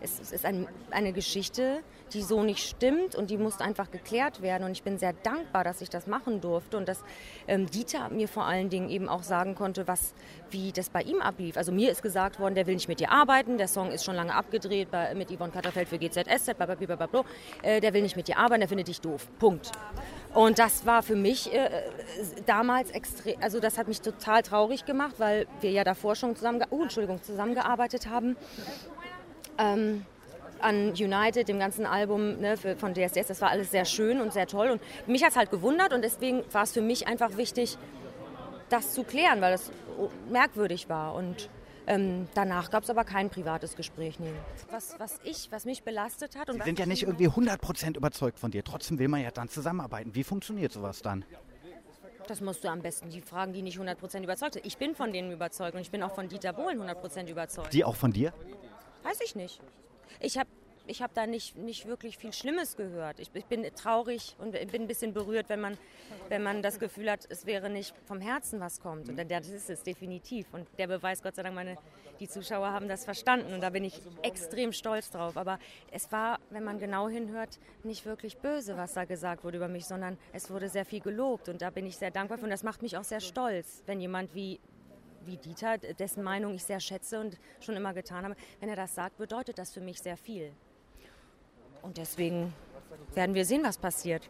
es, es ist ein, eine Geschichte, die so nicht stimmt und die muss einfach geklärt werden. Und ich bin sehr dankbar, dass ich das machen durfte und dass ähm, Dieter mir vor allen Dingen eben auch sagen konnte, was, wie das bei ihm ablief. Also mir ist gesagt worden, der will nicht mit dir arbeiten, der Song ist schon lange abgedreht bei, mit Yvonne Katterfeld für GZSZ, blablabla, äh, der will nicht mit dir arbeiten, der findet dich doof. Punkt. Und das war für mich äh, damals extrem, also das hat mich total traurig gemacht, weil wir ja davor schon zusammen, oh, Entschuldigung, zusammengearbeitet haben. Ähm, an United, dem ganzen Album ne, für, von DSDS. Das war alles sehr schön und sehr toll. Und mich hat es halt gewundert und deswegen war es für mich einfach wichtig, das zu klären, weil das merkwürdig war. Und ähm, danach gab es aber kein privates Gespräch. Nee. Was, was ich, was mich belastet hat. Sie sind ja nicht irgendwie 100% überzeugt von dir. Trotzdem will man ja dann zusammenarbeiten. Wie funktioniert sowas dann? Das musst du am besten die fragen, die nicht 100% überzeugt sind. Ich bin von denen überzeugt und ich bin auch von Dieter Bohlen 100% überzeugt. Die auch von dir? Weiß ich nicht. Ich habe ich habe da nicht, nicht wirklich viel Schlimmes gehört. Ich, ich, bin traurig und bin ein bisschen berührt, wenn man, wenn man das Gefühl hat, es wäre nicht vom Herzen was kommt. Und das ist es definitiv. Und der Beweis, Gott sei Dank, meine, die Zuschauer haben das verstanden. Und da bin ich extrem stolz drauf. Aber es war, wenn man genau hinhört, nicht wirklich böse, was da gesagt wurde über mich, sondern es wurde sehr viel gelobt. Und da bin ich sehr dankbar für. Und das macht mich auch sehr stolz, wenn jemand wie wie Dieter, dessen Meinung ich sehr schätze und schon immer getan habe, wenn er das sagt, bedeutet das für mich sehr viel. Und deswegen werden wir sehen, was passiert.